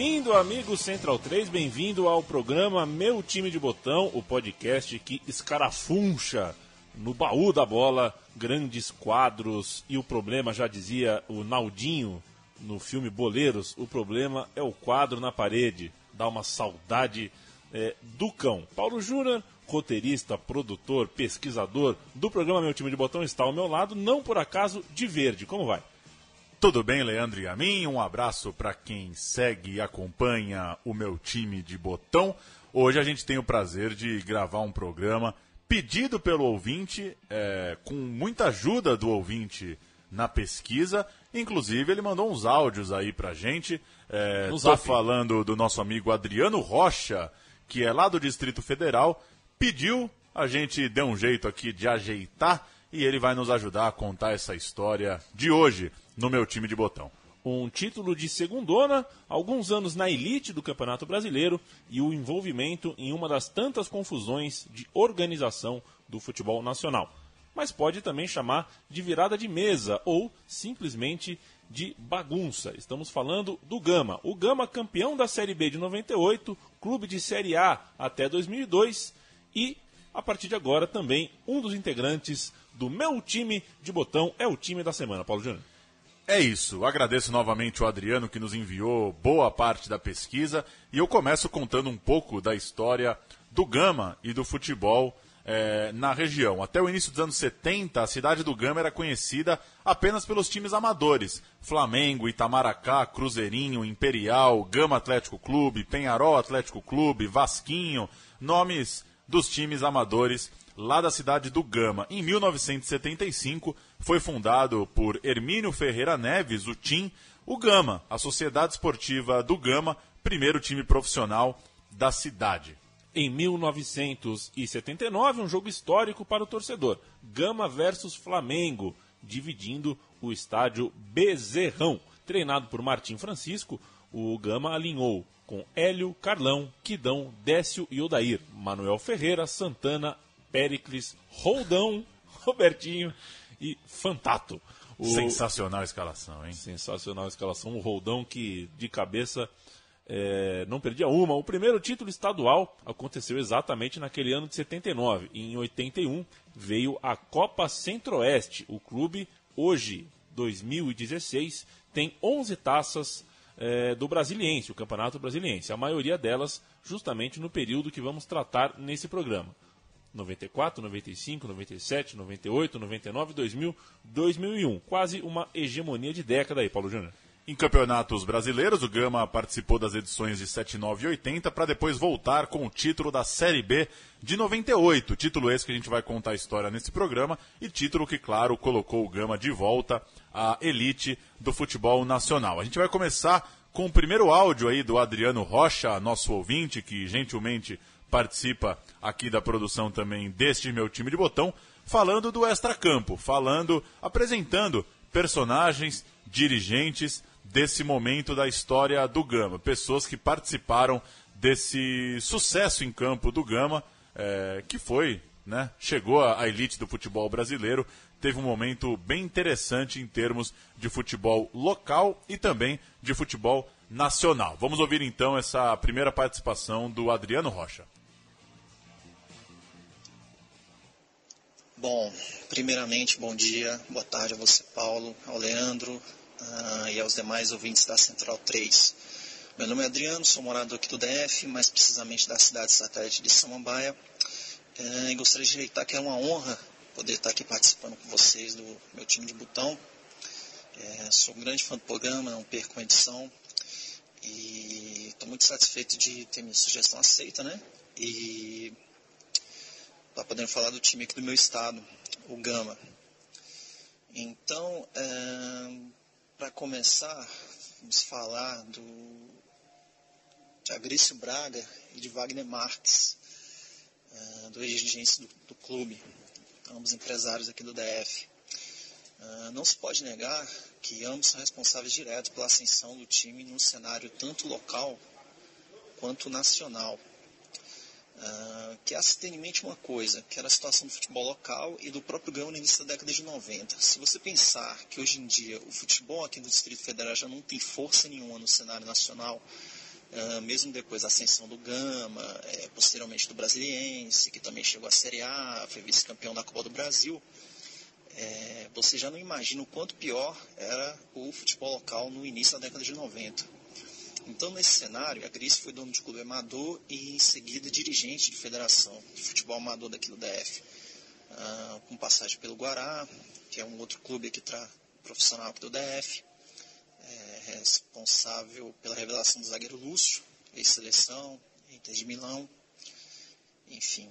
Bem-vindo, amigo Central 3, bem-vindo ao programa Meu Time de Botão, o podcast que escarafuncha no baú da bola grandes quadros. E o problema, já dizia o Naldinho no filme Boleiros, o problema é o quadro na parede. Dá uma saudade é, do cão. Paulo Jura, roteirista, produtor, pesquisador do programa Meu Time de Botão, está ao meu lado, não por acaso de verde. Como vai? Tudo bem, Leandro e a mim? Um abraço para quem segue e acompanha o meu time de botão. Hoje a gente tem o prazer de gravar um programa pedido pelo ouvinte, é, com muita ajuda do ouvinte na pesquisa. Inclusive, ele mandou uns áudios aí pra gente. É, tô falando do nosso amigo Adriano Rocha, que é lá do Distrito Federal. Pediu, a gente deu um jeito aqui de ajeitar e ele vai nos ajudar a contar essa história de hoje no meu time de botão. Um título de segundona, alguns anos na elite do Campeonato Brasileiro e o envolvimento em uma das tantas confusões de organização do futebol nacional. Mas pode também chamar de virada de mesa ou simplesmente de bagunça. Estamos falando do Gama. O Gama, campeão da Série B de 98, clube de Série A até 2002 e, a partir de agora, também um dos integrantes do meu time de botão é o time da semana. Paulo Júnior. É isso. Agradeço novamente o Adriano que nos enviou boa parte da pesquisa e eu começo contando um pouco da história do Gama e do futebol é, na região. Até o início dos anos 70, a cidade do Gama era conhecida apenas pelos times amadores: Flamengo, Itamaracá, Cruzeirinho, Imperial, Gama Atlético Clube, Penharol Atlético Clube, Vasquinho, nomes dos times amadores lá da cidade do Gama. Em 1975, foi fundado por Hermínio Ferreira Neves, o TIM, o Gama, a Sociedade Esportiva do Gama, primeiro time profissional da cidade. Em 1979, um jogo histórico para o torcedor: Gama versus Flamengo, dividindo o estádio Bezerrão. Treinado por Martim Francisco, o Gama alinhou com Hélio, Carlão, Quidão, Décio e Odair, Manuel Ferreira, Santana, Pericles, Roldão, Robertinho e Fantato. O... Sensacional escalação, hein? Sensacional escalação. O Roldão que, de cabeça, é, não perdia uma. O primeiro título estadual aconteceu exatamente naquele ano de 79. E em 81 veio a Copa Centro-Oeste. O clube, hoje, 2016, tem 11 taças é, do Brasiliense, o Campeonato Brasiliense. A maioria delas justamente no período que vamos tratar nesse programa. 94, 95, 97, 98, 99, 2000, 2001. Quase uma hegemonia de década aí, Paulo Júnior. Em campeonatos brasileiros, o Gama participou das edições de 79 e 80 para depois voltar com o título da Série B de 98. Título esse que a gente vai contar a história nesse programa e título que, claro, colocou o Gama de volta à elite do futebol nacional. A gente vai começar com o primeiro áudio aí do Adriano Rocha, nosso ouvinte, que gentilmente participa aqui da produção também deste meu time de botão, falando do extracampo, falando, apresentando personagens, dirigentes desse momento da história do Gama, pessoas que participaram desse sucesso em campo do Gama, é, que foi, né, chegou à elite do futebol brasileiro, teve um momento bem interessante em termos de futebol local e também de futebol nacional. Vamos ouvir então essa primeira participação do Adriano Rocha. Bom, primeiramente, bom dia, boa tarde a você, Paulo, ao Leandro uh, e aos demais ouvintes da Central 3. Meu nome é Adriano, sou morador aqui do DF, mais precisamente da cidade satélite de Samambaia, uh, e gostaria de reitar que é uma honra poder estar aqui participando com vocês do meu time de botão. Uh, sou um grande fã do programa, não perco uma edição, e estou muito satisfeito de ter minha sugestão aceita, né? E Tá podendo falar do time aqui do meu estado, o Gama. Então, é, para começar, vamos falar do de Agrício Braga e de Wagner Marques. uh, dois dirigentes do, do, clube, ambos empresários aqui do DF. Uh, não se pode negar que ambos são responsáveis diretos pela ascensão do time num cenário tanto local quanto nacional. Uh, que é se ter em mente uma coisa, que era a situação do futebol local e do próprio Gama no início da década de 90. Se você pensar que hoje em dia o futebol aqui no Distrito Federal já não tem força nenhuma no cenário nacional, uh, mesmo depois da ascensão do Gama, é, posteriormente do Brasiliense, que também chegou à Série A, foi vice-campeão da Copa do Brasil, é, você já não imagina o quanto pior era o futebol local no início da década de 90. Então, nesse cenário, a Gris foi dono de clube amador e, em seguida, dirigente de federação de futebol amador daqui do DF, uh, com passagem pelo Guará, que é um outro clube aqui tra profissional aqui do DF, é responsável pela revelação do zagueiro Lúcio, ex-seleção, Inter de Milão, enfim.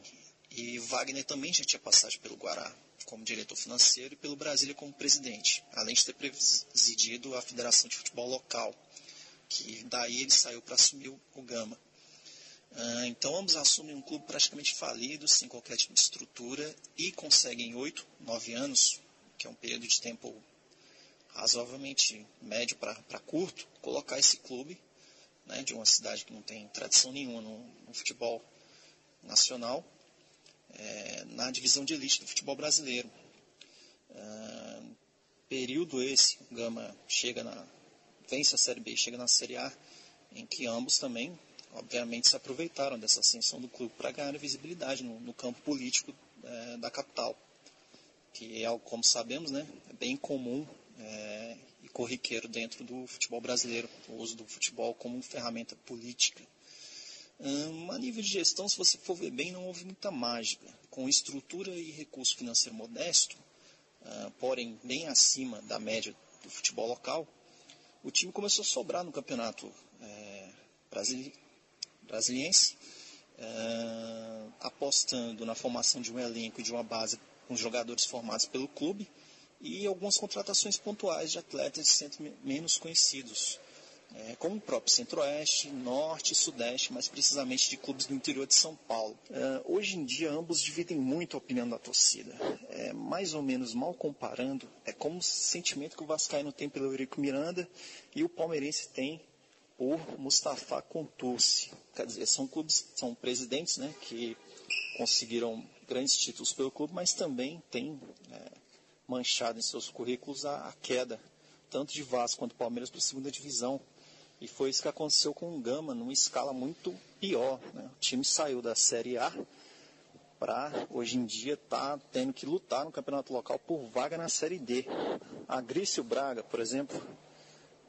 E Wagner também já tinha passagem pelo Guará como diretor financeiro e pelo Brasília como presidente, além de ter presidido a Federação de Futebol Local que daí ele saiu para assumir o Gama. Uh, então ambos assumem um clube praticamente falido, sem qualquer tipo de estrutura, e conseguem oito, nove anos, que é um período de tempo razoavelmente médio para curto, colocar esse clube né, de uma cidade que não tem tradição nenhuma no, no futebol nacional, é, na divisão de elite do futebol brasileiro. Uh, período esse, o Gama chega na, vence a Série B e chega na Série A, em que ambos também, obviamente, se aproveitaram dessa ascensão do clube para ganhar visibilidade no, no campo político é, da capital, que é como sabemos, né, é bem comum é, e corriqueiro dentro do futebol brasileiro, o uso do futebol como ferramenta política. Hum, a nível de gestão, se você for ver bem, não houve muita mágica. Com estrutura e recurso financeiro modesto, uh, porém bem acima da média do futebol local, o time começou a sobrar no campeonato é, brasili brasiliense, é, apostando na formação de um elenco e de uma base com jogadores formados pelo clube e algumas contratações pontuais de atletas menos conhecidos, é, como o próprio Centro-Oeste, Norte e Sudeste, mais precisamente de clubes do interior de São Paulo. É, hoje em dia, ambos dividem muito a opinião da torcida. É, mais ou menos, mal comparando, é como o sentimento que o Vascaíno tem pelo Eurico Miranda e o palmeirense tem por Mustafa Contursi. Quer dizer, são clubes, são presidentes né, que conseguiram grandes títulos pelo clube, mas também têm é, manchado em seus currículos a, a queda tanto de Vasco quanto Palmeiras para a segunda divisão. E foi isso que aconteceu com o Gama, numa escala muito pior. Né? O time saiu da Série A para, hoje em dia, estar tá tendo que lutar no campeonato local por vaga na Série D. A Grício Braga, por exemplo,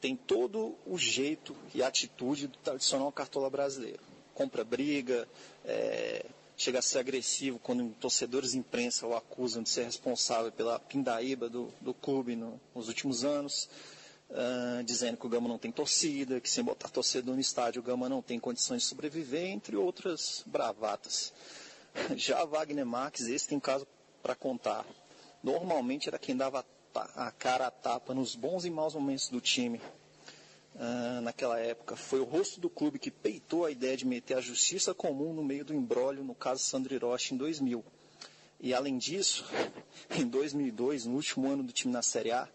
tem todo o jeito e atitude do tradicional cartola brasileiro. Compra briga, é, chega a ser agressivo quando torcedores de imprensa o acusam de ser responsável pela pindaíba do, do clube no, nos últimos anos uh, dizendo que o Gama não tem torcida, que sem botar torcedor no estádio o Gama não tem condições de sobreviver, entre outras bravatas. Já Wagner Marques, esse tem caso para contar. Normalmente era quem dava a cara a tapa nos bons e maus momentos do time. Uh, naquela época, foi o rosto do clube que peitou a ideia de meter a justiça comum no meio do embrólio no caso Sandro Hiroshi em 2000. E além disso, em 2002, no último ano do time na Série A,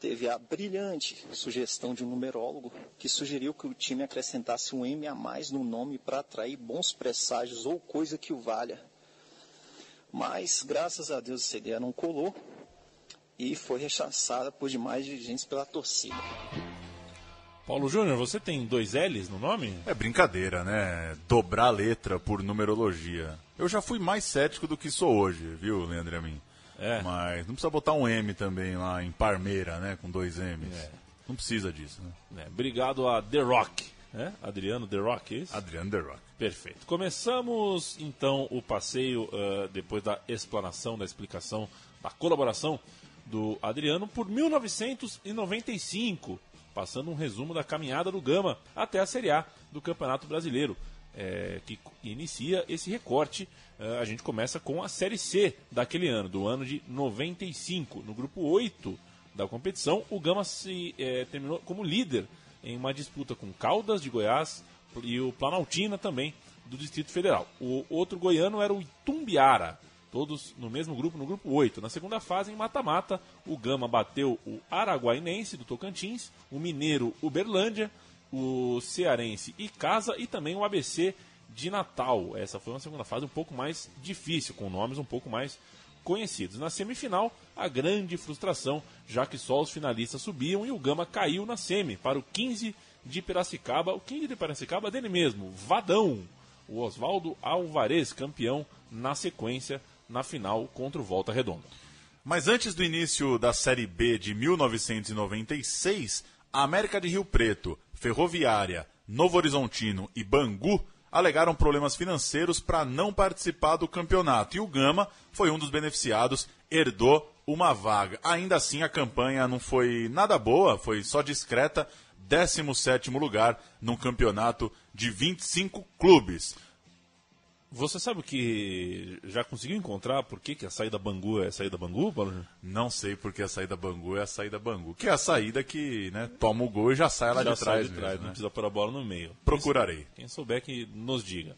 teve a brilhante sugestão de um numerólogo que sugeriu que o time acrescentasse um M a mais no nome para atrair bons presságios ou coisa que o valha. Mas, graças a Deus, essa ideia não colou e foi rechaçada por demais dirigentes pela torcida. Paulo Júnior, você tem dois L's no nome? É brincadeira, né? Dobrar a letra por numerologia. Eu já fui mais cético do que sou hoje, viu, Leandro Amin? É. Mas não precisa botar um M também lá em Parmeira, né? Com dois M's. É. Não precisa disso, né? É. Obrigado a The Rock. É? Adriano The Rock, é isso? Adriano The Rock. Perfeito. Começamos então o passeio uh, depois da explanação, da explicação, da colaboração do Adriano por 1995, passando um resumo da caminhada do Gama até a Série A do Campeonato Brasileiro é, que inicia esse recorte. É, a gente começa com a Série C daquele ano, do ano de 95. No grupo 8 da competição, o Gama se é, terminou como líder em uma disputa com Caldas de Goiás e o Planaltina também do Distrito Federal. O outro goiano era o Itumbiara, todos no mesmo grupo, no grupo 8. Na segunda fase, em mata-mata, o Gama bateu o Araguainense do Tocantins, o Mineiro Uberlândia, o Cearense Icasa e também o ABC de Natal. Essa foi uma segunda fase um pouco mais difícil, com nomes um pouco mais conhecidos. Na semifinal, a grande frustração, já que só os finalistas subiam e o Gama caiu na semi para o 15 de Piracicaba. O 15 de Piracicaba dele mesmo, Vadão, o Oswaldo Alvarez, campeão na sequência na final contra o Volta Redonda. Mas antes do início da Série B de 1996, a América de Rio Preto, Ferroviária, Novo Horizontino e Bangu alegaram problemas financeiros para não participar do campeonato. E o Gama foi um dos beneficiados, herdou uma vaga. Ainda assim, a campanha não foi nada boa, foi só discreta. 17 lugar num campeonato de 25 clubes. Você sabe o que já conseguiu encontrar por que, que a saída Bangu é a saída Bangu, Paulo? Não sei porque a saída Bangu é a saída Bangu. Que é a saída que né, toma o gol e já sai lá já de trás. de trás mesmo, não né? precisa pôr a bola no meio. Procurarei. Quem souber que nos diga.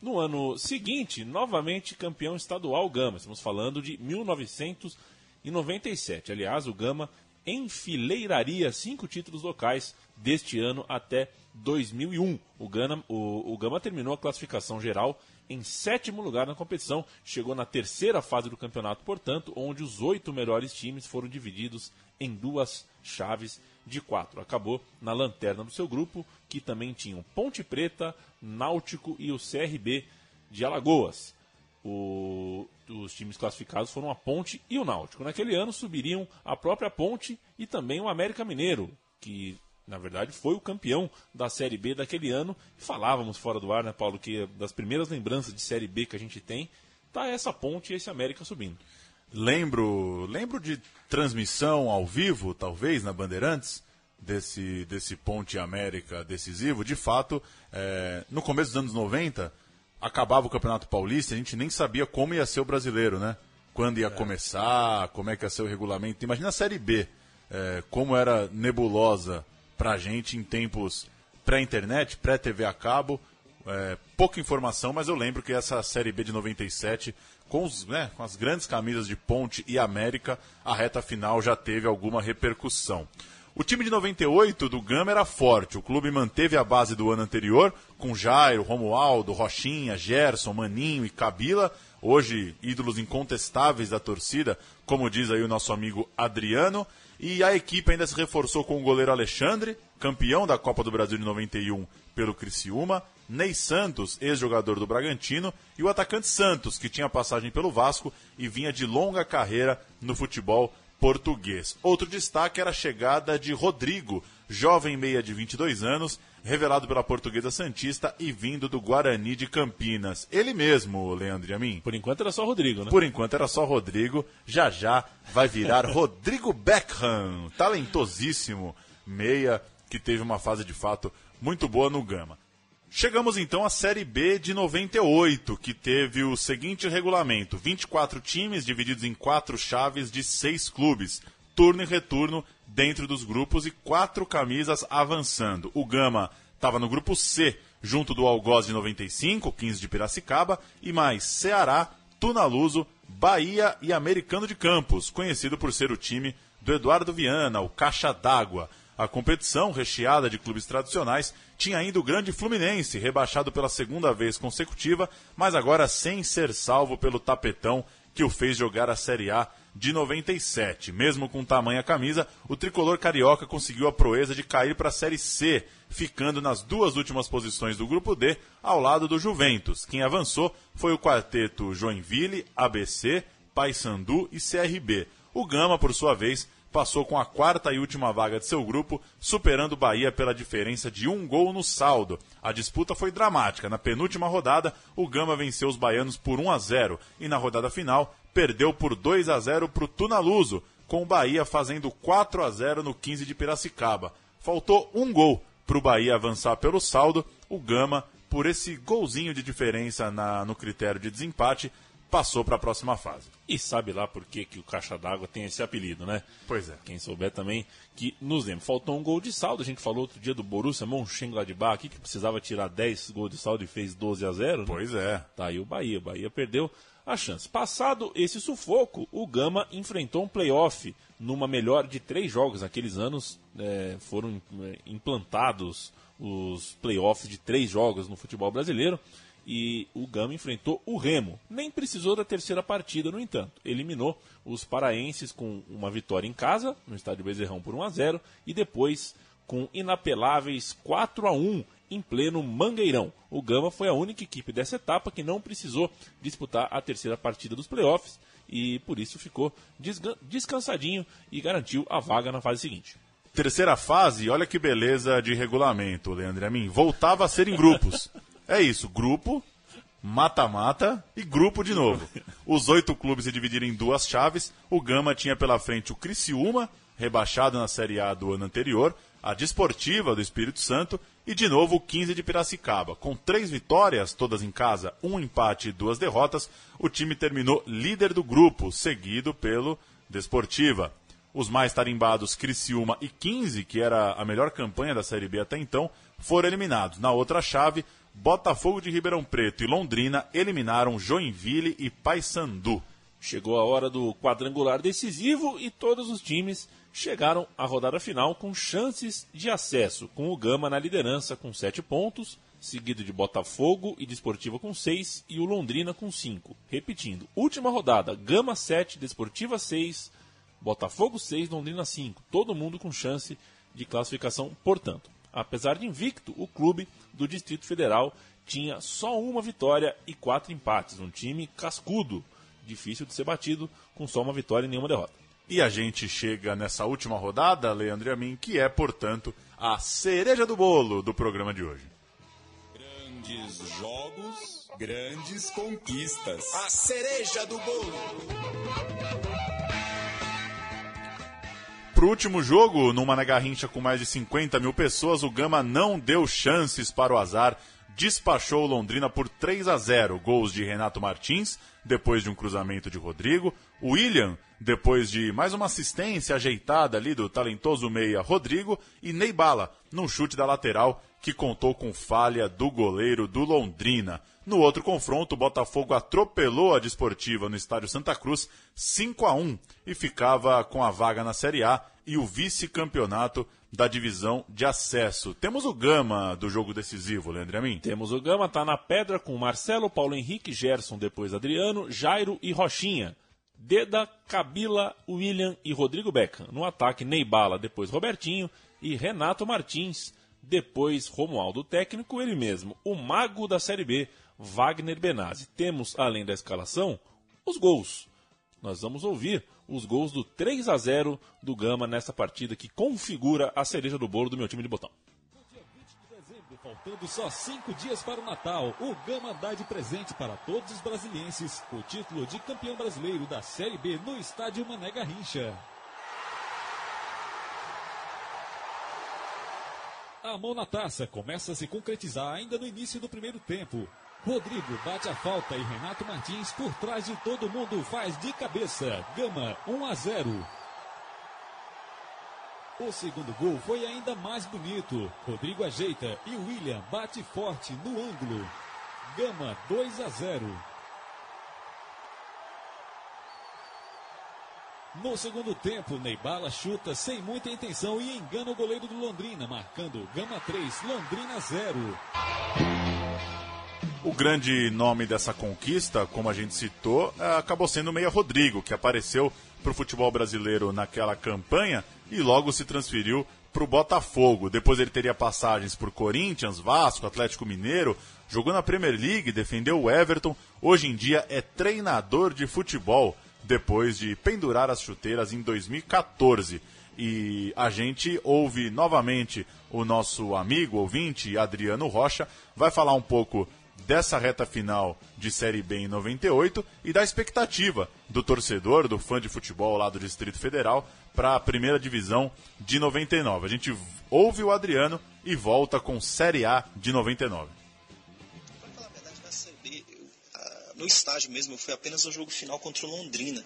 No ano seguinte, novamente campeão estadual Gama. Estamos falando de 1997. Aliás, o Gama enfileiraria cinco títulos locais deste ano até 2001. O Gama, o, o Gama terminou a classificação geral em sétimo lugar na competição, chegou na terceira fase do campeonato, portanto, onde os oito melhores times foram divididos em duas chaves de quatro. Acabou na lanterna do seu grupo, que também tinham Ponte Preta, Náutico e o CRB de Alagoas. O, os times classificados foram a Ponte e o Náutico. Naquele ano subiriam a própria Ponte e também o América Mineiro, que na verdade foi o campeão da Série B daquele ano. Falávamos fora do ar, né, Paulo, que das primeiras lembranças de Série B que a gente tem, tá essa Ponte e esse América subindo. Lembro, lembro de transmissão ao vivo, talvez, na Bandeirantes, desse, desse Ponte América decisivo. De fato, é, no começo dos anos 90, acabava o Campeonato Paulista, a gente nem sabia como ia ser o brasileiro, né? Quando ia começar, como é que ia ser o regulamento. Imagina a Série B, é, como era nebulosa pra gente em tempos pré-internet, pré-TV a cabo. É, pouca informação, mas eu lembro que essa Série B de 97, com, os, né, com as grandes camisas de Ponte e América, a reta final já teve alguma repercussão. O time de 98 do Gama era forte. O clube manteve a base do ano anterior, com Jairo, Romualdo, Rochinha, Gerson, Maninho e Cabila, hoje ídolos incontestáveis da torcida, como diz aí o nosso amigo Adriano. E a equipe ainda se reforçou com o goleiro Alexandre, campeão da Copa do Brasil de 91 pelo Criciúma, Ney Santos, ex-jogador do Bragantino, e o atacante Santos, que tinha passagem pelo Vasco e vinha de longa carreira no futebol português. Outro destaque era a chegada de Rodrigo, jovem meia de 22 anos, revelado pela Portuguesa Santista e vindo do Guarani de Campinas. Ele mesmo, Leandro e a mim. Por enquanto era só Rodrigo, né? Por enquanto era só Rodrigo, já já vai virar Rodrigo Beckham, talentosíssimo meia que teve uma fase de fato muito boa no Gama. Chegamos então à Série B de 98, que teve o seguinte regulamento: 24 times divididos em quatro chaves de seis clubes, turno e retorno dentro dos grupos e quatro camisas avançando. O Gama estava no grupo C, junto do Algoz de 95, 15 de Piracicaba, e mais Ceará, Tunaluso, Bahia e Americano de Campos, conhecido por ser o time do Eduardo Viana, o Caixa d'Água. A competição, recheada de clubes tradicionais, tinha ainda o grande Fluminense, rebaixado pela segunda vez consecutiva, mas agora sem ser salvo pelo tapetão que o fez jogar a Série A de 97. Mesmo com tamanha camisa, o tricolor carioca conseguiu a proeza de cair para a Série C, ficando nas duas últimas posições do grupo D, ao lado do Juventus. Quem avançou foi o quarteto Joinville, ABC, Paysandu e CRB. O Gama, por sua vez, passou com a quarta e última vaga de seu grupo, superando o Bahia pela diferença de um gol no saldo. A disputa foi dramática. Na penúltima rodada, o Gama venceu os baianos por 1 a 0 e na rodada final perdeu por 2 a 0 para o Tunaluso, com o Bahia fazendo 4 a 0 no 15 de Piracicaba. Faltou um gol para o Bahia avançar pelo saldo. O Gama, por esse golzinho de diferença na, no critério de desempate, passou para a próxima fase. E sabe lá por que, que o Caixa d'Água tem esse apelido, né? Pois é. Quem souber também que nos lembra. Faltou um gol de saldo. A gente falou outro dia do Borussia Mönchengladbach aqui, que precisava tirar 10 gols de saldo e fez 12 a 0. Né? Pois é. Tá aí o Bahia. O Bahia perdeu a chance. Passado esse sufoco, o Gama enfrentou um playoff numa melhor de três jogos. Naqueles anos é, foram é, implantados os playoffs de três jogos no futebol brasileiro e o Gama enfrentou o Remo. Nem precisou da terceira partida, no entanto. Eliminou os paraenses com uma vitória em casa, no estádio Bezerrão por 1 a 0 e depois com inapeláveis 4 a 1 em pleno Mangueirão. O Gama foi a única equipe dessa etapa que não precisou disputar a terceira partida dos playoffs e por isso ficou descansadinho e garantiu a vaga na fase seguinte. Terceira fase, olha que beleza de regulamento, Leandro Amin. Voltava a ser em grupos. É isso, grupo, mata-mata e grupo de novo. Os oito clubes se dividiram em duas chaves. O Gama tinha pela frente o Criciúma, rebaixado na Série A do ano anterior, a Desportiva do Espírito Santo e de novo o 15 de Piracicaba. Com três vitórias, todas em casa, um empate e duas derrotas, o time terminou líder do grupo, seguido pelo Desportiva. Os mais tarimbados Criciúma e 15, que era a melhor campanha da Série B até então, foram eliminados. Na outra chave, Botafogo de Ribeirão Preto e Londrina eliminaram Joinville e Paysandu. Chegou a hora do quadrangular decisivo e todos os times chegaram à rodada final com chances de acesso, com o Gama na liderança com 7 pontos, seguido de Botafogo e Desportiva com 6 e o Londrina com 5. Repetindo, última rodada, Gama 7, Desportiva 6, Botafogo 6, Londrina 5. Todo mundo com chance de classificação, portanto. Apesar de invicto, o clube do Distrito Federal tinha só uma vitória e quatro empates. Um time cascudo, difícil de ser batido, com só uma vitória e nenhuma derrota. E a gente chega nessa última rodada, Leandro e a mim, que é, portanto, a cereja do bolo do programa de hoje. Grandes jogos, grandes conquistas. A cereja do bolo. Pro último jogo, numa Garrincha com mais de 50 mil pessoas, o Gama não deu chances para o azar despachou Londrina por 3 a 0. Gols de Renato Martins, depois de um cruzamento de Rodrigo. William, depois de mais uma assistência ajeitada ali do talentoso meia Rodrigo. E Ney Bala, num chute da lateral que contou com falha do goleiro do Londrina. No outro confronto, o Botafogo atropelou a Desportiva no estádio Santa Cruz 5 a 1 e ficava com a vaga na Série A e o vice-campeonato da divisão de acesso. Temos o Gama do jogo decisivo, Leandro Amin? Temos o Gama, tá na pedra com Marcelo, Paulo Henrique, Gerson, depois Adriano, Jairo e Rochinha. Deda, Cabila, William e Rodrigo Beckham. No ataque, Neibala, depois Robertinho e Renato Martins. Depois, Romualdo técnico, ele mesmo, o mago da Série B, Wagner Benazzi. Temos, além da escalação, os gols. Nós vamos ouvir os gols do 3 a 0 do Gama nessa partida que configura a cereja do bolo do meu time de botão. Faltando só cinco dias para o Natal, o Gama dá de presente para todos os brasilienses o título de campeão brasileiro da Série B no estádio Mané Garrincha. A mão na taça começa a se concretizar ainda no início do primeiro tempo. Rodrigo bate a falta e Renato Martins por trás de todo mundo faz de cabeça. Gama 1 a 0. O segundo gol foi ainda mais bonito. Rodrigo ajeita e William bate forte no ângulo. Gama 2 a 0. No segundo tempo, Neibala chuta sem muita intenção e engana o goleiro do Londrina, marcando Gama 3, Londrina 0. O grande nome dessa conquista, como a gente citou, é, acabou sendo o Meia Rodrigo, que apareceu para o futebol brasileiro naquela campanha e logo se transferiu para o Botafogo. Depois ele teria passagens por Corinthians, Vasco, Atlético Mineiro, jogou na Premier League, defendeu o Everton. Hoje em dia é treinador de futebol, depois de pendurar as chuteiras em 2014. E a gente ouve novamente o nosso amigo ouvinte Adriano Rocha, vai falar um pouco dessa reta final de Série B em 98 e da expectativa do torcedor, do fã de futebol lá do Distrito Federal, para a primeira divisão de 99. A gente ouve o Adriano e volta com Série A de 99. no estádio mesmo, eu fui apenas ao jogo final contra o Londrina,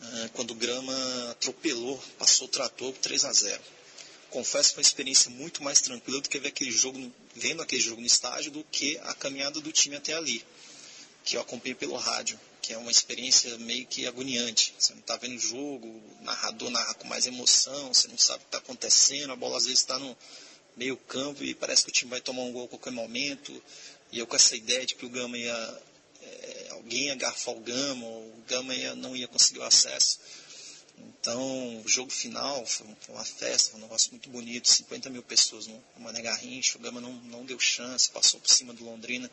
ah, quando o Grama atropelou, passou o trator 3 a 0 Confesso que foi uma experiência muito mais tranquila do que ver aquele jogo, vendo aquele jogo no estádio do que a caminhada do time até ali, que eu acompanhei pelo rádio, que é uma experiência meio que agoniante. Você não está vendo o jogo, o narrador narra com mais emoção, você não sabe o que está acontecendo, a bola às vezes está no meio campo e parece que o time vai tomar um gol a qualquer momento. E eu com essa ideia de que o Gama ia é, alguém ia garfar o Gama, ou o Gama ia, não ia conseguir o acesso. Então, o jogo final foi uma festa, um negócio muito bonito, 50 mil pessoas no Mané Garrincha, o Gama não, não deu chance, passou por cima do Londrina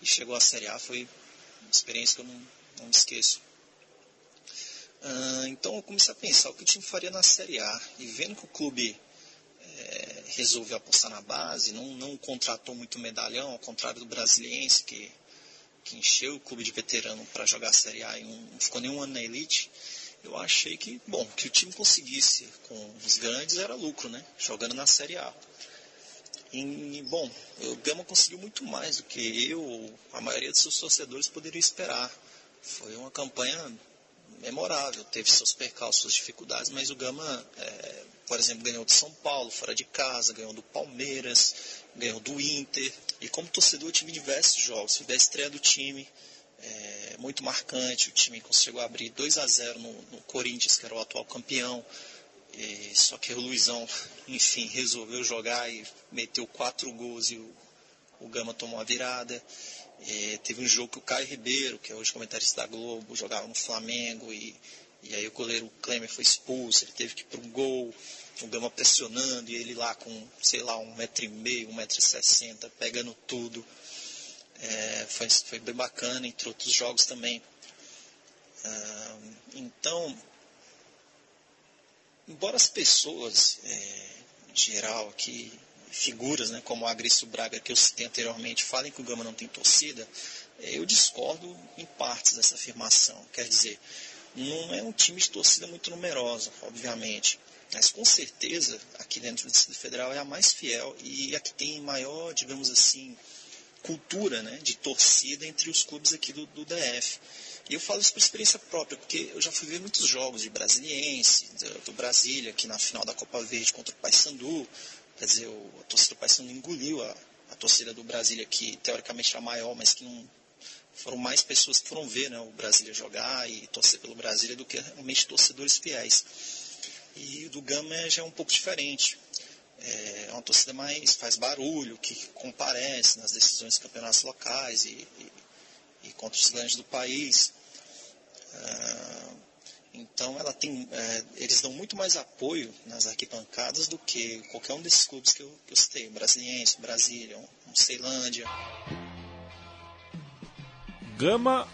e chegou à Série A, foi uma experiência que eu não, não esqueço. Ah, então eu comecei a pensar o que o time faria na Série A, e vendo que o clube é, resolveu apostar na base, não, não contratou muito medalhão, ao contrário do Brasiliense, que que encheu o clube de veterano para jogar a Série A e não ficou nenhum ano na elite, eu achei que, bom, que o time conseguisse com os grandes era lucro, né? Jogando na Série A. E, bom, o Gama conseguiu muito mais do que eu, a maioria dos seus torcedores poderiam esperar. Foi uma campanha memorável, teve seus percalços, suas dificuldades, mas o Gama, é, por exemplo, ganhou de São Paulo, fora de casa, ganhou do Palmeiras, ganhou do Inter. E como torcedor, eu tive diversos jogos. Fui da estreia do time, é, muito marcante. O time conseguiu abrir 2 a 0 no, no Corinthians, que era o atual campeão. E, só que o Luizão, enfim, resolveu jogar e meteu quatro gols e o, o Gama tomou a virada. E, teve um jogo que o Caio Ribeiro, que é hoje comentarista da Globo, jogava no Flamengo e, e aí o goleiro Klemer foi expulso, ele teve que ir para um gol o Gama pressionando e ele lá com, sei lá, um metro e meio, um metro e sessenta, pegando tudo. É, foi, foi bem bacana, entre outros jogos também. Então, embora as pessoas, é, em geral, aqui, figuras né, como o Agrício Braga, que eu citei anteriormente, falem que o Gama não tem torcida, é, eu discordo em partes dessa afirmação. Quer dizer, não é um time de torcida muito numerosa, obviamente. Mas com certeza, aqui dentro do Distrito Federal é a mais fiel e a que tem maior, digamos assim, cultura né, de torcida entre os clubes aqui do, do DF. E eu falo isso por experiência própria, porque eu já fui ver muitos jogos de Brasiliense, do, do Brasília, aqui na final da Copa Verde contra o Paysandu. Quer dizer, o, a torcida do Paysandu engoliu a, a torcida do Brasília, que teoricamente era maior, mas que não foram mais pessoas que foram ver né, o Brasília jogar e torcer pelo Brasília do que realmente torcedores fiéis. E o do Gama já é um pouco diferente. É uma torcida mais faz barulho, que comparece nas decisões dos campeonatos locais e, e, e contra os grandes do país. Ah, então ela tem, é, eles dão muito mais apoio nas arquibancadas do que qualquer um desses clubes que eu, que eu citei, Brasiliense, Brasília, um, um Ceilândia. Gama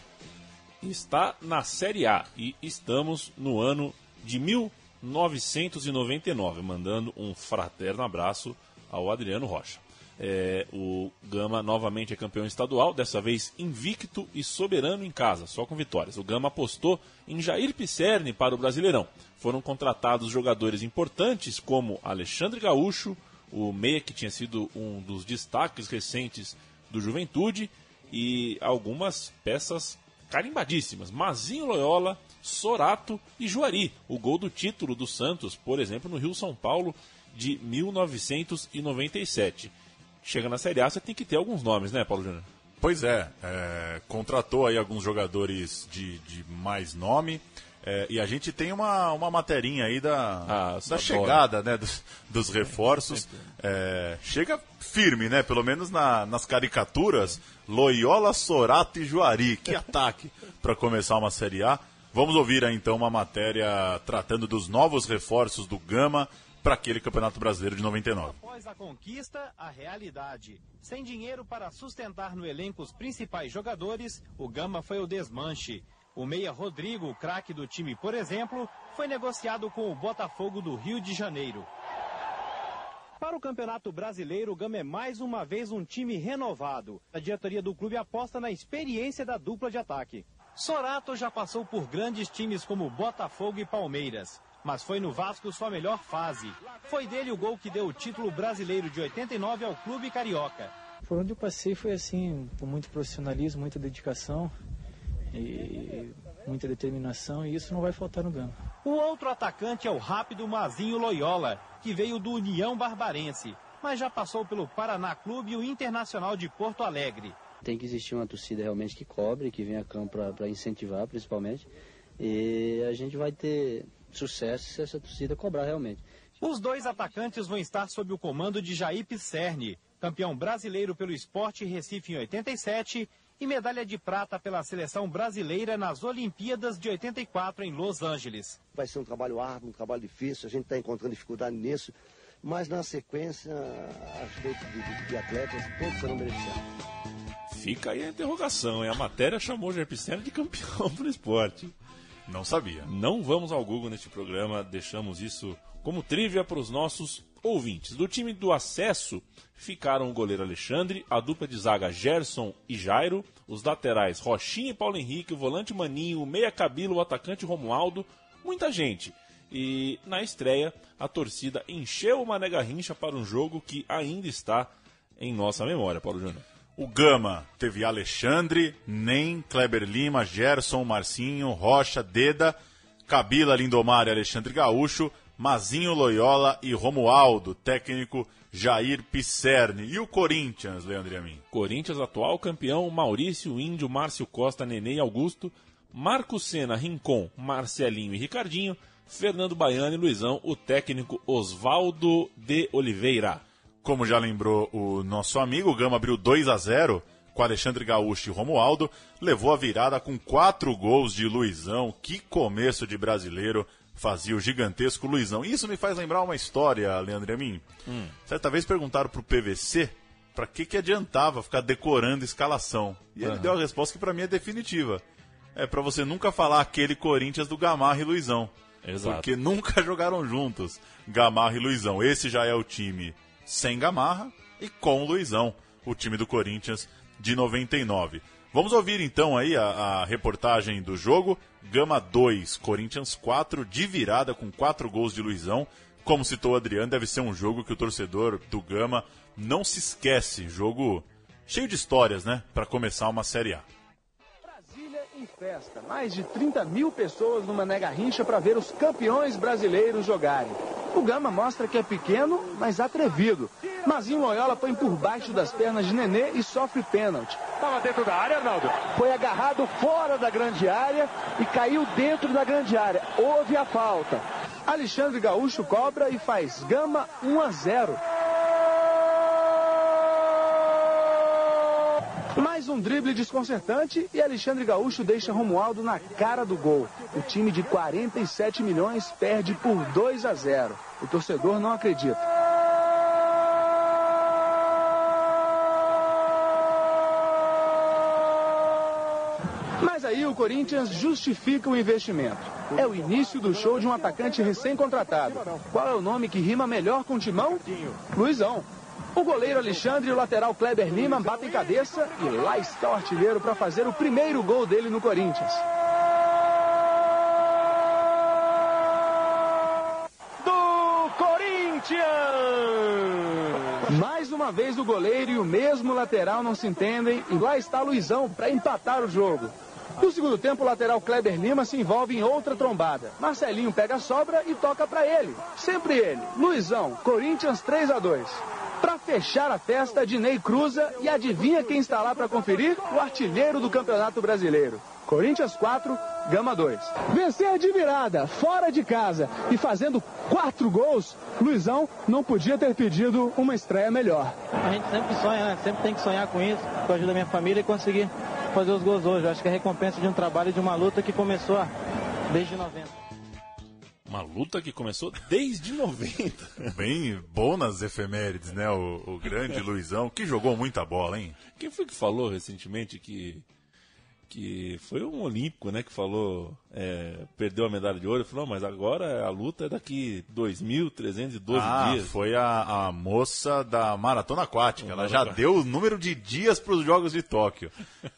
está na Série A e estamos no ano de 1900 999, mandando um fraterno abraço ao Adriano Rocha. É, o Gama novamente é campeão estadual, dessa vez invicto e soberano em casa, só com vitórias. O Gama apostou em Jair Pisserni para o Brasileirão. Foram contratados jogadores importantes como Alexandre Gaúcho, o meia que tinha sido um dos destaques recentes do Juventude, e algumas peças carimbadíssimas. Mazinho Loyola, Sorato e Juari, o gol do título do Santos, por exemplo, no Rio São Paulo de 1997. Chega na Série A, você tem que ter alguns nomes, né, Paulo Júnior? Pois é, é, contratou aí alguns jogadores de, de mais nome. É, e a gente tem uma, uma materinha aí da, ah, da chegada né, dos, dos reforços. É, chega firme, né? Pelo menos na, nas caricaturas. Loyola, Sorato e Juari. Que ataque para começar uma Série A. Vamos ouvir aí então uma matéria tratando dos novos reforços do Gama para aquele Campeonato Brasileiro de 99. Após a conquista, a realidade. Sem dinheiro para sustentar no elenco os principais jogadores, o Gama foi o desmanche. O meia Rodrigo, craque do time, por exemplo, foi negociado com o Botafogo do Rio de Janeiro. Para o Campeonato Brasileiro, o Gama é mais uma vez um time renovado. A diretoria do clube aposta na experiência da dupla de ataque. Sorato já passou por grandes times como Botafogo e Palmeiras, mas foi no Vasco sua melhor fase. Foi dele o gol que deu o título brasileiro de 89 ao clube carioca. Por onde eu passei foi assim, com muito profissionalismo, muita dedicação e muita determinação, e isso não vai faltar no Gama. O outro atacante é o rápido Mazinho Loyola, que veio do União Barbarense, mas já passou pelo Paraná Clube e o Internacional de Porto Alegre. Tem que existir uma torcida realmente que cobre, que venha a campo para incentivar, principalmente. E a gente vai ter sucesso se essa torcida cobrar realmente. Os dois atacantes vão estar sob o comando de Jair Pisserni, campeão brasileiro pelo Esporte Recife em 87 e medalha de prata pela seleção brasileira nas Olimpíadas de 84 em Los Angeles. Vai ser um trabalho árduo, um trabalho difícil, a gente está encontrando dificuldade nisso, mas na sequência, acho que de, de atletas todos serão beneficiados. Fica aí a interrogação, hein? a matéria chamou o Jerpiceno de campeão do esporte. Não sabia. Não vamos ao Google neste programa, deixamos isso como trivia para os nossos ouvintes. Do time do acesso ficaram o goleiro Alexandre, a dupla de zaga Gerson e Jairo, os laterais Rochinha e Paulo Henrique, o volante Maninho, o meia Cabilo, o atacante Romualdo, muita gente. E na estreia, a torcida encheu o Mané Garrincha para um jogo que ainda está em nossa memória, Paulo Júnior. O Gama teve Alexandre, Nem, Kleber Lima, Gerson, Marcinho, Rocha, Deda, Cabila, Lindomar e Alexandre Gaúcho, Mazinho Loyola e Romualdo, técnico Jair Pisserni. E o Corinthians, Leandro Amin? Corinthians, atual campeão, Maurício, Índio, Márcio Costa, Nenê e Augusto, Marco Sena, Rincon, Marcelinho e Ricardinho, Fernando Baiano e Luizão, o técnico Oswaldo de Oliveira. Como já lembrou o nosso amigo, o Gama abriu 2 a 0 com Alexandre Gaúcho e Romualdo, levou a virada com quatro gols de Luizão. Que começo de brasileiro fazia o gigantesco Luizão. Isso me faz lembrar uma história, Leandro Amin. Hum. Certa vez perguntaram pro PVC para que, que adiantava ficar decorando escalação. E ele uhum. deu a resposta que para mim é definitiva. É para você nunca falar aquele Corinthians do Gamarra e Luizão. Exato. Porque nunca jogaram juntos, Gamarra e Luizão. Esse já é o time sem Gamarra e com Luizão, o time do Corinthians de 99. Vamos ouvir então aí a, a, reportagem do jogo. Gama 2, Corinthians 4, de virada com 4 gols de Luizão. Como citou o Adriano, deve ser um jogo que o torcedor do Gama não se esquece. Jogo cheio de histórias, né? Para começar uma Série A em festa. Mais de 30 mil pessoas no Mané Garrincha para ver os campeões brasileiros jogarem. O Gama mostra que é pequeno, mas atrevido. Mazinho Loyola põe por baixo das pernas de Nenê e sofre pênalti. Estava dentro da área, Arnaldo? Foi agarrado fora da grande área e caiu dentro da grande área. Houve a falta. Alexandre Gaúcho cobra e faz Gama 1 a 0. Mais um drible desconcertante e Alexandre Gaúcho deixa Romualdo na cara do gol. O time de 47 milhões perde por 2 a 0. O torcedor não acredita. Mas aí o Corinthians justifica o investimento. É o início do show de um atacante recém-contratado. Qual é o nome que rima melhor com timão? Luizão. O goleiro Alexandre e o lateral Kleber Lima batem cabeça e lá está o artilheiro para fazer o primeiro gol dele no Corinthians. Do Corinthians! Mais uma vez o goleiro e o mesmo lateral não se entendem e lá está Luizão para empatar o jogo. No segundo tempo, o lateral Kleber Lima se envolve em outra trombada. Marcelinho pega a sobra e toca para ele. Sempre ele. Luizão, Corinthians 3 a 2. Fechar a festa, Dinei cruza e adivinha quem está lá para conferir? O artilheiro do Campeonato Brasileiro. Corinthians 4, Gama 2. Vencer de virada, fora de casa e fazendo quatro gols, Luizão não podia ter pedido uma estreia melhor. A gente sempre sonha, né? Sempre tem que sonhar com isso, com a ajuda da minha família e conseguir fazer os gols hoje. Eu acho que é a recompensa de um trabalho e de uma luta que começou desde 90. Uma luta que começou desde 90. Bem bom nas efemérides, né? O, o grande Luizão, que jogou muita bola, hein? Quem foi que falou recentemente que que foi um olímpico, né, que falou, é, perdeu a medalha de ouro, falou, mas agora a luta é daqui 2.312 ah, dias. foi a, a moça da maratona aquática, ela já deu o número de dias para os Jogos de Tóquio.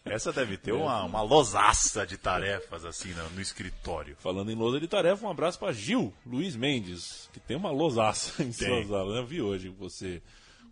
Essa deve ter uma, uma losaça de tarefas, assim, no, no escritório. Falando em lousa de tarefa, um abraço para Gil Luiz Mendes, que tem uma losaça em suas aulas, né? eu vi hoje você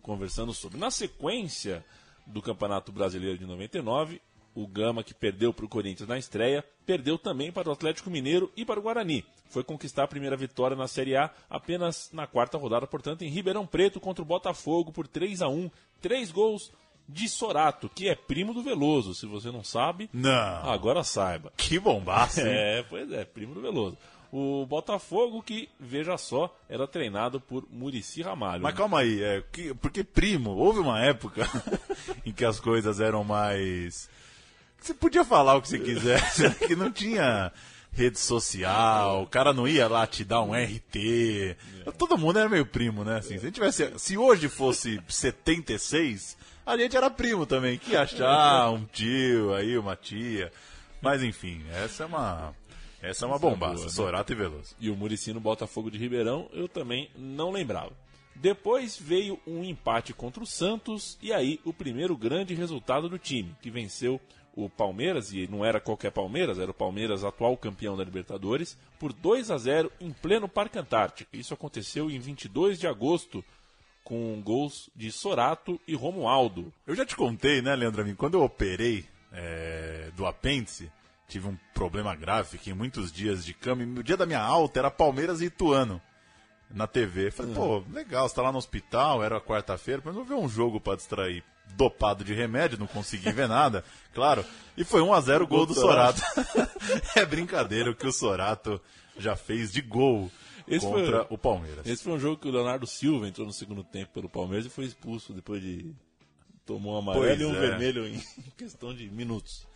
conversando sobre. Na sequência do Campeonato Brasileiro de 99. O Gama, que perdeu para o Corinthians na estreia, perdeu também para o Atlético Mineiro e para o Guarani. Foi conquistar a primeira vitória na Série A apenas na quarta rodada, portanto, em Ribeirão Preto contra o Botafogo por 3 a 1 Três gols de Sorato, que é primo do Veloso. Se você não sabe, Não. agora saiba. Que bombaço, hein? É, pois é, primo do Veloso. O Botafogo, que, veja só, era treinado por Murici Ramalho. Mas né? calma aí, é, que- porque primo, houve uma época em que as coisas eram mais. Você podia falar o que você quisesse, que não tinha rede social, o cara não ia lá te dar um RT. Todo mundo era meio primo, né? Assim, se, tivesse, se hoje fosse 76, a gente era primo também, que ia achar um tio aí, uma tia. Mas enfim, essa é uma. Essa é uma é bombaça, boa, né? Sorato e Veloso. E o Murici no Botafogo de Ribeirão, eu também não lembrava. Depois veio um empate contra o Santos e aí o primeiro grande resultado do time, que venceu o Palmeiras, e não era qualquer Palmeiras, era o Palmeiras atual campeão da Libertadores, por 2 a 0 em pleno Parque Antártico. Isso aconteceu em 22 de agosto, com gols de Sorato e Romualdo. Eu já te contei, né, Leandro quando eu operei é, do apêndice, tive um problema grave, fiquei muitos dias de cama, e no dia da minha alta era Palmeiras e Ituano na TV. Falei, pô, legal, você tá lá no hospital, era quarta-feira, mas vou ver um jogo pra distrair. Dopado de remédio, não consegui ver nada, claro. E foi 1 a 0 gol do Sorato. é brincadeira o que o Sorato já fez de gol Esse contra foi- o Palmeiras. Esse foi um jogo que o Leonardo Silva entrou no segundo tempo pelo Palmeiras e foi expulso depois de tomou um amarelo Pois e um é. vermelho em questão de minutos.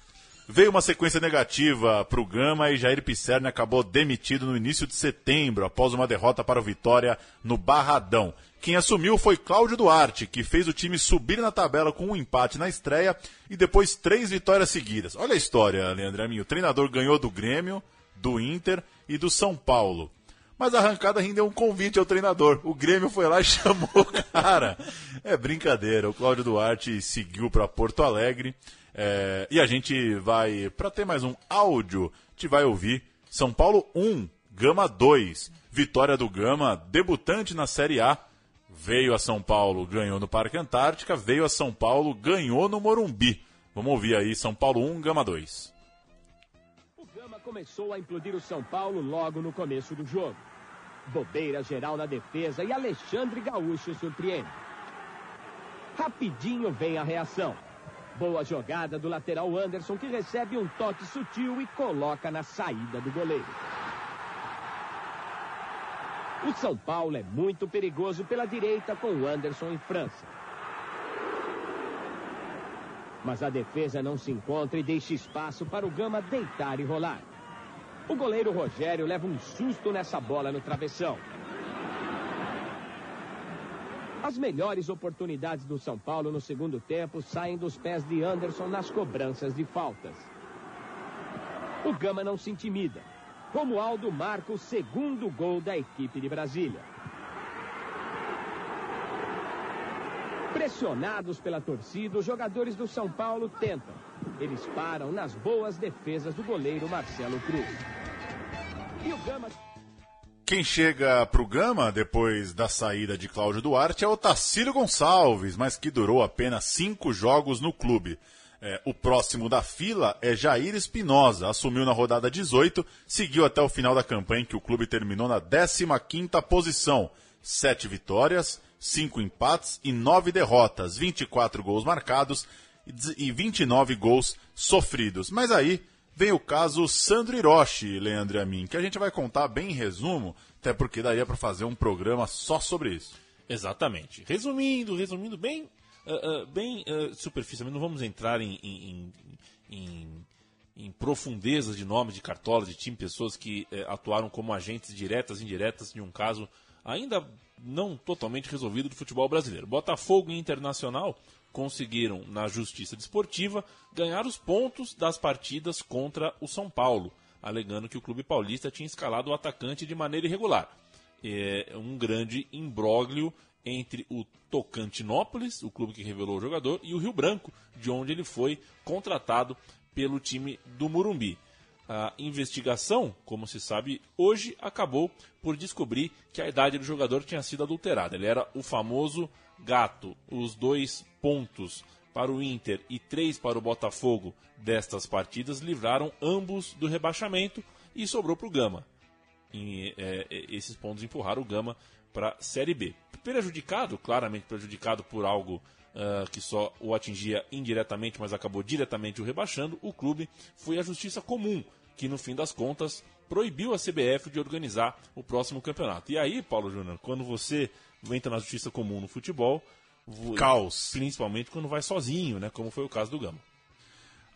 Veio uma sequência negativa para o Gama e Jair Pisserni acabou demitido no início de setembro, após uma derrota para o Vitória no Barradão. Quem assumiu foi Cláudio Duarte, que fez o time subir na tabela com um empate na estreia e depois três vitórias seguidas. Olha a história, Leandro. O treinador ganhou do Grêmio, do Inter e do São Paulo. Mas a arrancada rendeu um convite ao treinador. O Grêmio foi lá e chamou o cara. É brincadeira. O Cláudio Duarte seguiu para Porto Alegre. É, e a gente vai, para ter mais um áudio, gente vai ouvir São Paulo 1, Gama 2. Vitória do Gama, debutante na Série A. Veio a São Paulo, ganhou no Parque Antártica. Veio a São Paulo, ganhou no Morumbi. Vamos ouvir aí, São Paulo 1, Gama 2. Gama começou a implodir o São Paulo logo no começo do jogo. Bobeira geral na defesa e Alexandre Gaúcho surpreende. Rapidinho vem a reação. Boa jogada do lateral Anderson que recebe um toque sutil e coloca na saída do goleiro. O São Paulo é muito perigoso pela direita com o Anderson em França. Mas a defesa não se encontra e deixa espaço para o Gama deitar e rolar. O goleiro Rogério leva um susto nessa bola no travessão. As melhores oportunidades do São Paulo no segundo tempo saem dos pés de Anderson nas cobranças de faltas. O Gama não se intimida. Romualdo marca o segundo gol da equipe de Brasília. Pressionados pela torcida, os jogadores do São Paulo tentam. Eles param nas boas defesas do goleiro Marcelo Cruz. E o Gama Quem chega pro Gama depois da saída de Cláudio Duarte é o Tacílio Gonçalves, mas que durou apenas cinco jogos no clube. É, o próximo da fila é Jair Espinosa, assumiu na rodada 18, seguiu até o final da campanha que o clube terminou na 15ª posição. Sete vitórias, cinco empates e nove derrotas, 24 gols marcados e 29 gols sofridos. Mas aí vem o caso Sandro Hiroshi, Leandro e a mim, que a gente vai contar bem em resumo, até porque daria para fazer um programa só sobre isso. Exatamente. Resumindo, resumindo bem, ah, ah, bem ah, superficialmente, não vamos entrar em, em, em, em- profundezas de nomes de cartola, de time, pessoas que eh, atuaram como agentes diretas e indiretas de um caso ainda não totalmente resolvido do futebol brasileiro. Botafogo e Internacional conseguiram, na justiça desportiva, ganhar os pontos das partidas contra o São Paulo, alegando que o clube paulista tinha escalado o atacante de maneira irregular. É um grande imbróglio entre o Tocantinópolis, o clube que revelou o jogador, e o Rio Branco, de onde ele foi contratado pelo time do Murumbi. A investigação, como se sabe hoje, acabou por descobrir que a idade do jogador tinha sido adulterada. Ele era o famoso gato. Os dois pontos para o Inter e 3 para o Botafogo destas partidas livraram ambos do rebaixamento e sobrou para o Gama. E, é, esses pontos empurraram o Gama para a Série B. Prejudicado, claramente prejudicado por algo uh, que só o atingia indiretamente, mas acabou diretamente o rebaixando, o clube foi à Justiça Comum, que no fim das contas proibiu a CBF de organizar o próximo campeonato. E aí, Paulo Júnior, quando você entra na Justiça Comum no futebol, caos, principalmente quando vai sozinho, né, como foi o caso do Gama.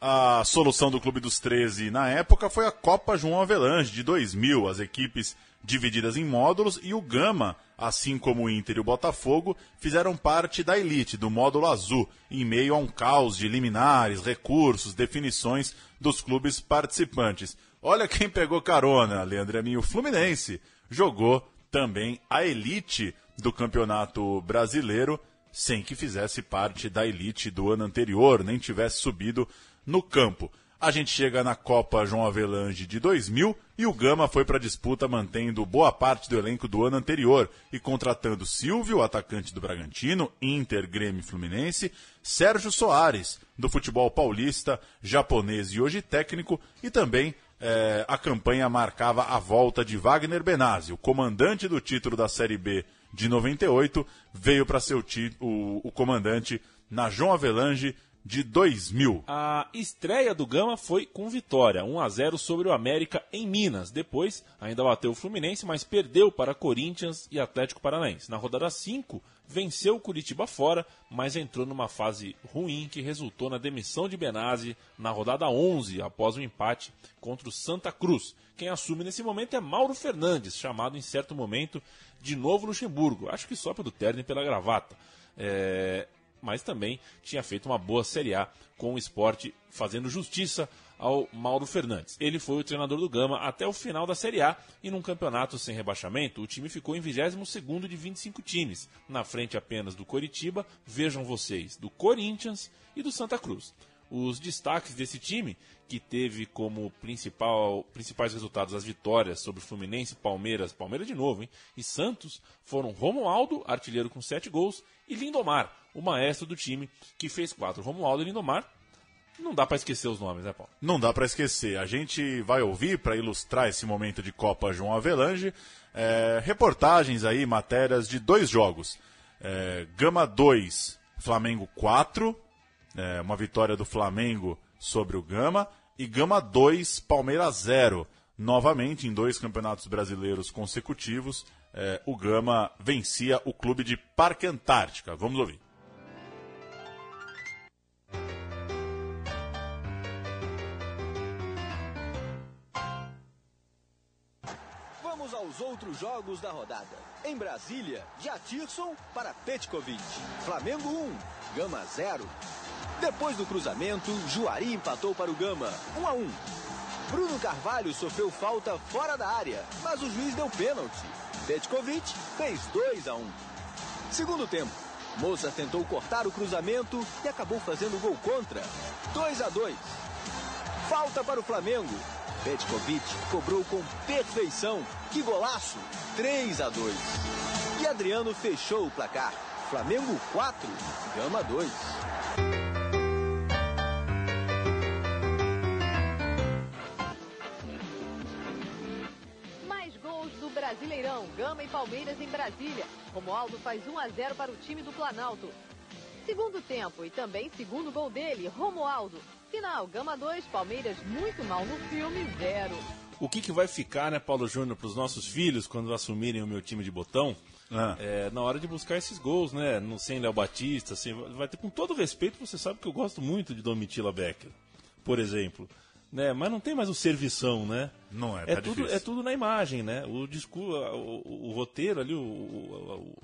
A solução do Clube dos 13 na época foi a Copa João Avelange de 2000, as equipes divididas em módulos e o Gama, assim como o Inter e o Botafogo, fizeram parte da elite do módulo azul, em meio a um caos de liminares, recursos, definições dos clubes participantes. Olha quem pegou carona, Leandro Amin, o Fluminense jogou também a elite do Campeonato Brasileiro, sem que fizesse parte da elite do ano anterior, nem tivesse subido no campo. A gente chega na Copa João Avelange de 2000 e o Gama foi para a disputa mantendo boa parte do elenco do ano anterior e contratando Silvio, atacante do Bragantino, Inter, Grêmio Fluminense, Sérgio Soares, do futebol paulista, japonês e hoje técnico, e também eh, a campanha marcava a volta de Wagner Benazzi, o comandante do título da Série B de 98, veio para ser o, o, o comandante na João Avelange de 2000. A estreia do Gama foi com vitória, 1 a 0 sobre o América em Minas. Depois, ainda bateu o Fluminense, mas perdeu para Corinthians e Atlético Paranaense. Na rodada 5, venceu o Curitiba fora, mas entrou numa fase ruim que resultou na demissão de Benazzi na rodada 11, após o um empate contra o Santa Cruz. Quem assume nesse momento é Mauro Fernandes, chamado em certo momento de Novo Luxemburgo. Acho que só pelo terno e pela gravata. É, mas também tinha feito uma boa Série A com o esporte fazendo justiça ao Mauro Fernandes. Ele foi o treinador do Gama até o final da Série A e num campeonato sem rebaixamento, o time ficou em 22º de 25 times, na frente apenas do Coritiba, vejam vocês, do Corinthians e do Santa Cruz. Os destaques desse time, que teve como principal, principais resultados as vitórias sobre Fluminense, Palmeiras, Palmeiras de novo, hein? E Santos, foram Romualdo, artilheiro com 7 gols, e Lindomar, o maestro do time, que fez quatro. Romualdo e Lindomar, não dá para esquecer os nomes, né, Paulo? Não dá para esquecer. A gente vai ouvir, para ilustrar esse momento de Copa João Avelange, é, reportagens aí, matérias de dois jogos. É, Gama 2, Flamengo 4, é, uma vitória do Flamengo sobre o Gama, e Gama 2, Palmeiras 0. Novamente, em dois campeonatos brasileiros consecutivos, é, o Gama vencia o clube de Parque Antártica. Vamos ouvir. Aos outros jogos da rodada. Em Brasília, Jatirson para Petkovic. Flamengo 1, Gama 0. Depois do cruzamento, Juari empatou para o Gama, 1 a 1. Bruno Carvalho sofreu falta fora da área, mas o juiz deu pênalti. Petkovic fez 2 a 1. Segundo tempo, Moça tentou cortar o cruzamento e acabou fazendo gol contra. 2 a 2. Falta para o Flamengo. Petkovic cobrou com perfeição. Que golaço! 3 a 2. E Adriano fechou o placar. Flamengo 4, Gama 2. Brasileirão, Gama e Palmeiras em Brasília. Romualdo faz 1 a 0 para o time do Planalto. Segundo tempo e também segundo gol dele, Romualdo. Final, Gama 2, Palmeiras muito mal no filme, 0. O que, que vai ficar, né, Paulo Júnior, para os nossos filhos quando assumirem o meu time de botão? Ah. É, na hora de buscar esses gols, né? No, sem Léo Batista, assim, vai ter com todo respeito, você sabe que eu gosto muito de Domitila Becker, por exemplo né? Mas não tem mais o servição, né? Não é, é tá tudo difícil. É tudo na imagem, né? O discurso, o, o, o roteiro ali, o,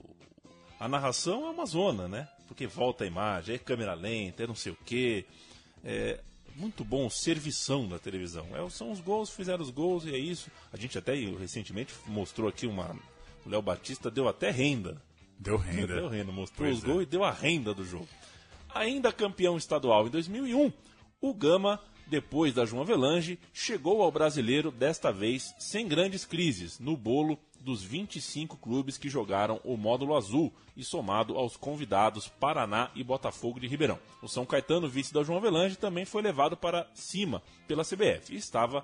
a narração é uma zona, né? Porque volta a imagem, é câmera lenta, é não sei o quê. É muito bom o servição da televisão. É, são os gols, fizeram os gols e é isso. A gente até recentemente mostrou aqui uma. O Léo Batista deu até renda. Deu renda. Deu renda, mostrou pois os gols é. e deu a renda do jogo. Ainda campeão estadual em 2001, o Gama depois da João Avelange, chegou ao brasileiro, desta vez sem grandes crises, no bolo dos 25 clubes que jogaram o módulo azul e somado aos convidados Paraná e Botafogo de Ribeirão. O São Caetano, vice da João Avelange, também foi levado para cima pela CBF e estava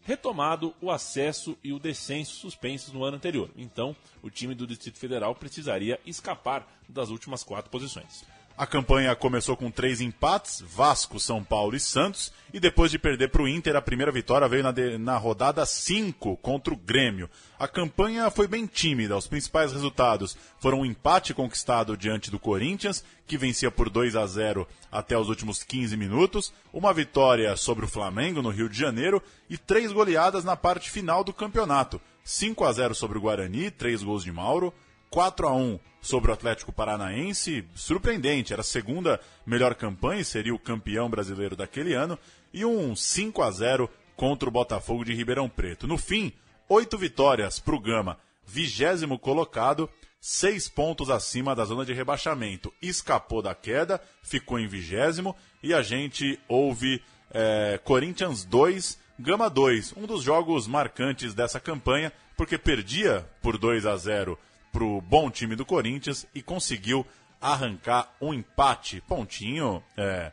retomado o acesso e o descenso suspensos no ano anterior. Então, o time do Distrito Federal precisaria escapar das últimas quatro posições. A campanha começou com três empates, Vasco, São Paulo e Santos, e depois de perder para o Inter, a primeira vitória veio na, de, na rodada 5 contra o Grêmio. A campanha foi bem tímida, os principais resultados foram um empate conquistado diante do Corinthians, que vencia por 2 a 0 até os últimos 15 minutos, uma vitória sobre o Flamengo no Rio de Janeiro e três goleadas na parte final do campeonato. 5 a 0 sobre o Guarani, três gols de Mauro, 4 a 1 sobre o Atlético Paranaense, surpreendente, era a segunda melhor campanha e seria o campeão brasileiro daquele ano, e um 5 a 0 contra o Botafogo de Ribeirão Preto. No fim, oito vitórias para o Gama, vigésimo colocado, seis pontos acima da zona de rebaixamento. Escapou da queda, ficou em vigésimo, e a gente ouve é, Corinthians 2, Gama 2, um dos jogos marcantes dessa campanha, porque perdia por 2 a 0 para o bom time do Corinthians e conseguiu arrancar um empate. Pontinho, é,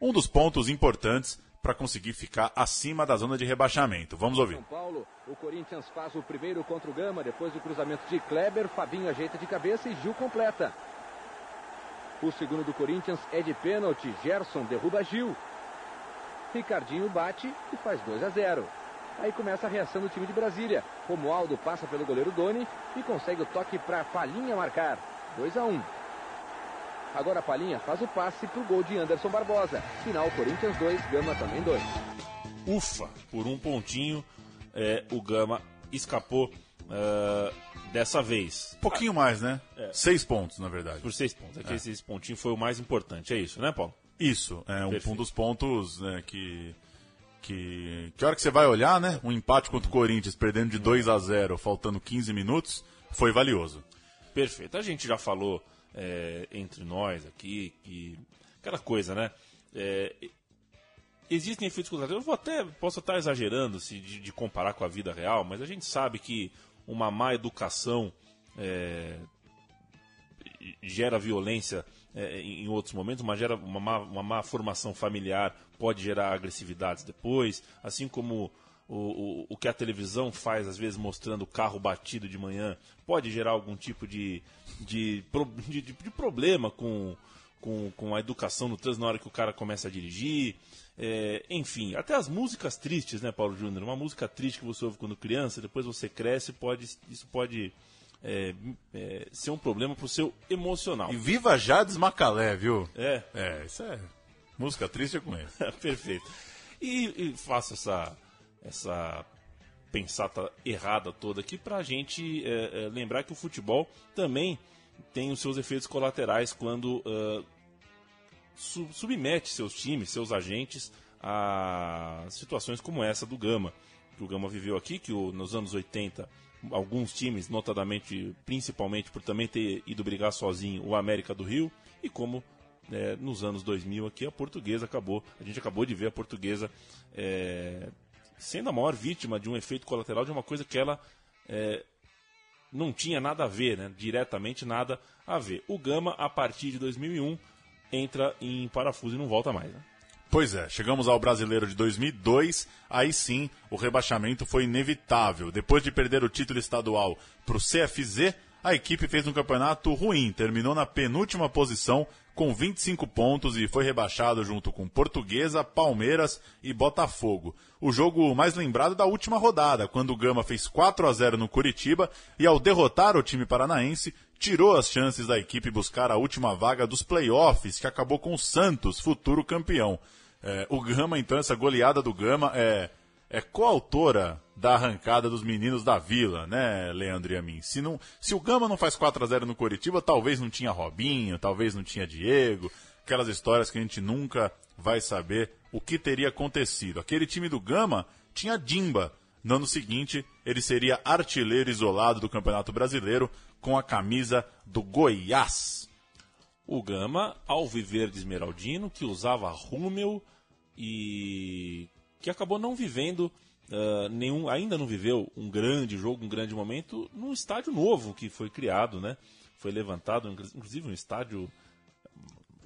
um dos pontos importantes para conseguir ficar acima da zona de rebaixamento. Vamos ouvir. São Paulo, o Corinthians faz o primeiro contra o Gama, depois do cruzamento de Kleber, Fabinho ajeita de cabeça e Gil completa. O segundo do Corinthians é de pênalti, Gerson derruba Gil. Ricardinho bate e faz 2 a 0. Aí começa a reação do time de Brasília. Romualdo passa pelo goleiro Doni e consegue o toque para Palinha marcar. 2 a 1. Agora Palinha faz o passe para o gol de Anderson Barbosa. Final Corinthians 2, Gama também 2. Ufa, por um pontinho, é, o Gama escapou uh, dessa vez. Um pouquinho mais, né? É. Seis pontos, na verdade. Por seis pontos. Aqui É. esse pontinho foi o mais importante, é isso, né, Paulo? Isso, é um, Perfeito. um dos pontos né, que, que. Que hora que você vai olhar, né? Um empate contra o Corinthians, perdendo de 2 a 0 faltando 15 minutos, foi valioso. Perfeito. A gente já falou é, entre nós aqui que aquela coisa, né? É, existem efeitos colaterais. Eu vou até posso estar exagerando se de, de comparar com a vida real, mas a gente sabe que uma má educação é, gera violência é, em outros momentos, uma, gera uma, má, uma má formação familiar pode gerar agressividades depois, assim como o, o, o que a televisão faz, às vezes mostrando o carro batido de manhã, pode gerar algum tipo de, de, de- de problema com, com, com a educação no trânsito na hora que o cara começa a dirigir. É, enfim, até as músicas tristes, né, Paulo Júnior? Uma música triste que você ouve quando criança, depois você cresce, pode, isso pode é, é, ser um problema pro seu emocional. E viva Jades Macalé, viu? É. É, isso é. Música triste é com ele. Perfeito. E, e faço essa, essa pensata errada toda aqui pra gente é, é, lembrar que o futebol também tem os seus efeitos colaterais quando su- submete seus times, seus agentes a situações como essa do Gama, que o Gama viveu aqui, que o- nos anos 80 alguns times, notadamente, principalmente por também ter ido brigar sozinho, o América do Rio, e como é, nos anos 2000 aqui a portuguesa acabou, a gente acabou de ver a portuguesa é, sendo a maior vítima de um efeito colateral de uma coisa que ela é, não tinha nada a ver, né? diretamente nada a ver. O Gama, a partir de 2001, entra em parafuso e não volta mais. Né? Pois é, chegamos ao brasileiro de 2002, aí sim o rebaixamento foi inevitável. Depois de perder o título estadual para o CFZ, a equipe fez um campeonato ruim, terminou na penúltima posição com 25 pontos e foi rebaixado junto com Portuguesa, Palmeiras e Botafogo. O jogo mais lembrado da última rodada, quando o Gama fez 4 a 0 no Curitiba e ao derrotar o time paranaense, tirou as chances da equipe buscar a última vaga dos playoffs, que acabou com o Santos, futuro campeão. É, o Gama, então, essa goleada do Gama é, é coautora da arrancada dos meninos da Vila, né, Leandro e a mim? Se, não, se o Gama não faz 4 a 0 no Coritiba, talvez não tinha Robinho, talvez não tinha Diego, aquelas histórias que a gente nunca vai saber o que teria acontecido. Aquele time do Gama tinha Dimba. No ano seguinte, ele seria artilheiro isolado do Campeonato Brasileiro com a camisa do Goiás. O Gama, Alviverde Esmeraldino, que usava Rúmel e que acabou não vivendo uh, nenhum, ainda não viveu um grande jogo, um grande momento num estádio novo que foi criado, né? Foi levantado, inclusive um estádio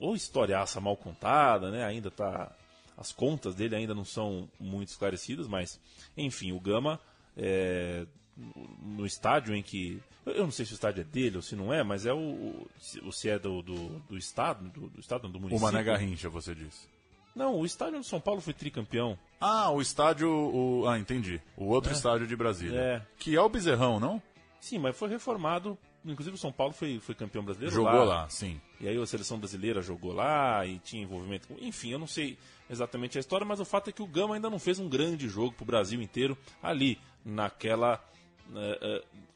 ou historiaça mal contada, né? Ainda tá as contas dele ainda não são muito esclarecidas, mas enfim, o Gama é, no estádio em que. Eu não sei se o estádio é dele ou se não é, mas é o. o se é do, do, do estado, do, do, estado, do município. O Mané Garrincha, você disse. Não, o estádio do São Paulo foi tricampeão. Ah, o estádio. O... Ah, entendi. O outro é. estádio de Brasília. É. Que é o Bezerrão, não? Sim, mas foi reformado. Inclusive o São Paulo foi, foi campeão brasileiro. Jogou lá. lá, sim. E aí a seleção brasileira jogou lá e tinha envolvimento. Enfim, eu não sei exatamente a história, mas o fato é que o Gama ainda não fez um grande jogo pro Brasil inteiro ali, naquela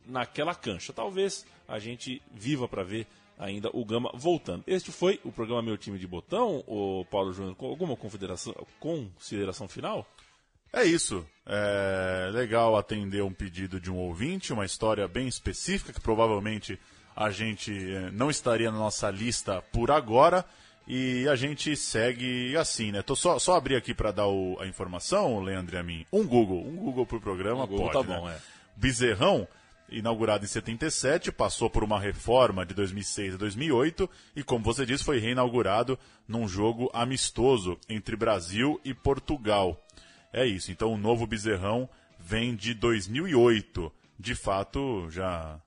naquela cancha. Talvez a gente viva para ver ainda o Gama voltando. Este foi o programa Meu Time de Botão, o Paulo Júnior, com alguma consideração final? É isso. É legal atender um pedido de um ouvinte, uma história bem específica que provavelmente a gente é, não estaria na nossa lista por agora. E a gente segue assim, né? Tô só, só abrir aqui para dar o, a informação, Leandro e a mim. Um Google, um Google pro programa, um Google pode, tá bom, né? é. Bezerrão, inaugurado em 77, passou por uma reforma de 2006 a 2008 e, como você disse, foi reinaugurado num jogo amistoso entre Brasil e Portugal. É isso, então o novo Bezerrão vem de 2008. De fato, já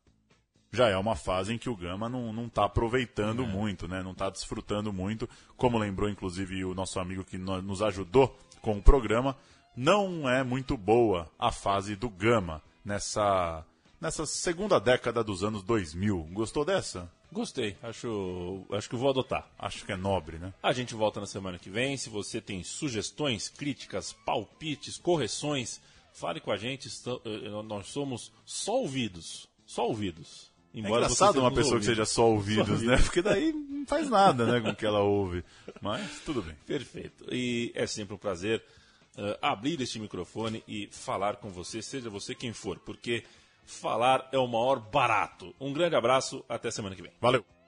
já é uma fase em que o Gama não está aproveitando é. muito, né? não está desfrutando muito, como lembrou inclusive o nosso amigo que nos ajudou com o programa, não é muito boa a fase do Gama nessa, nessa segunda década dos anos 2000. Gostou dessa? Gostei, acho, acho que vou adotar. Acho que é nobre, né? A gente volta na semana que vem. Se você tem sugestões, críticas, palpites, correções, fale com a gente. Eh, nós somos só ouvidos. Só ouvidos. é engraçado uma pessoa ouvidos. que seja só ouvidos, só né? Porque daí não faz nada né, com o que ela ouve. Mas tudo bem. Perfeito. E é sempre um prazer uh, abrir este microfone e falar com você, seja você quem for, porque falar é o maior barato. Um grande abraço, até semana que vem. Valeu!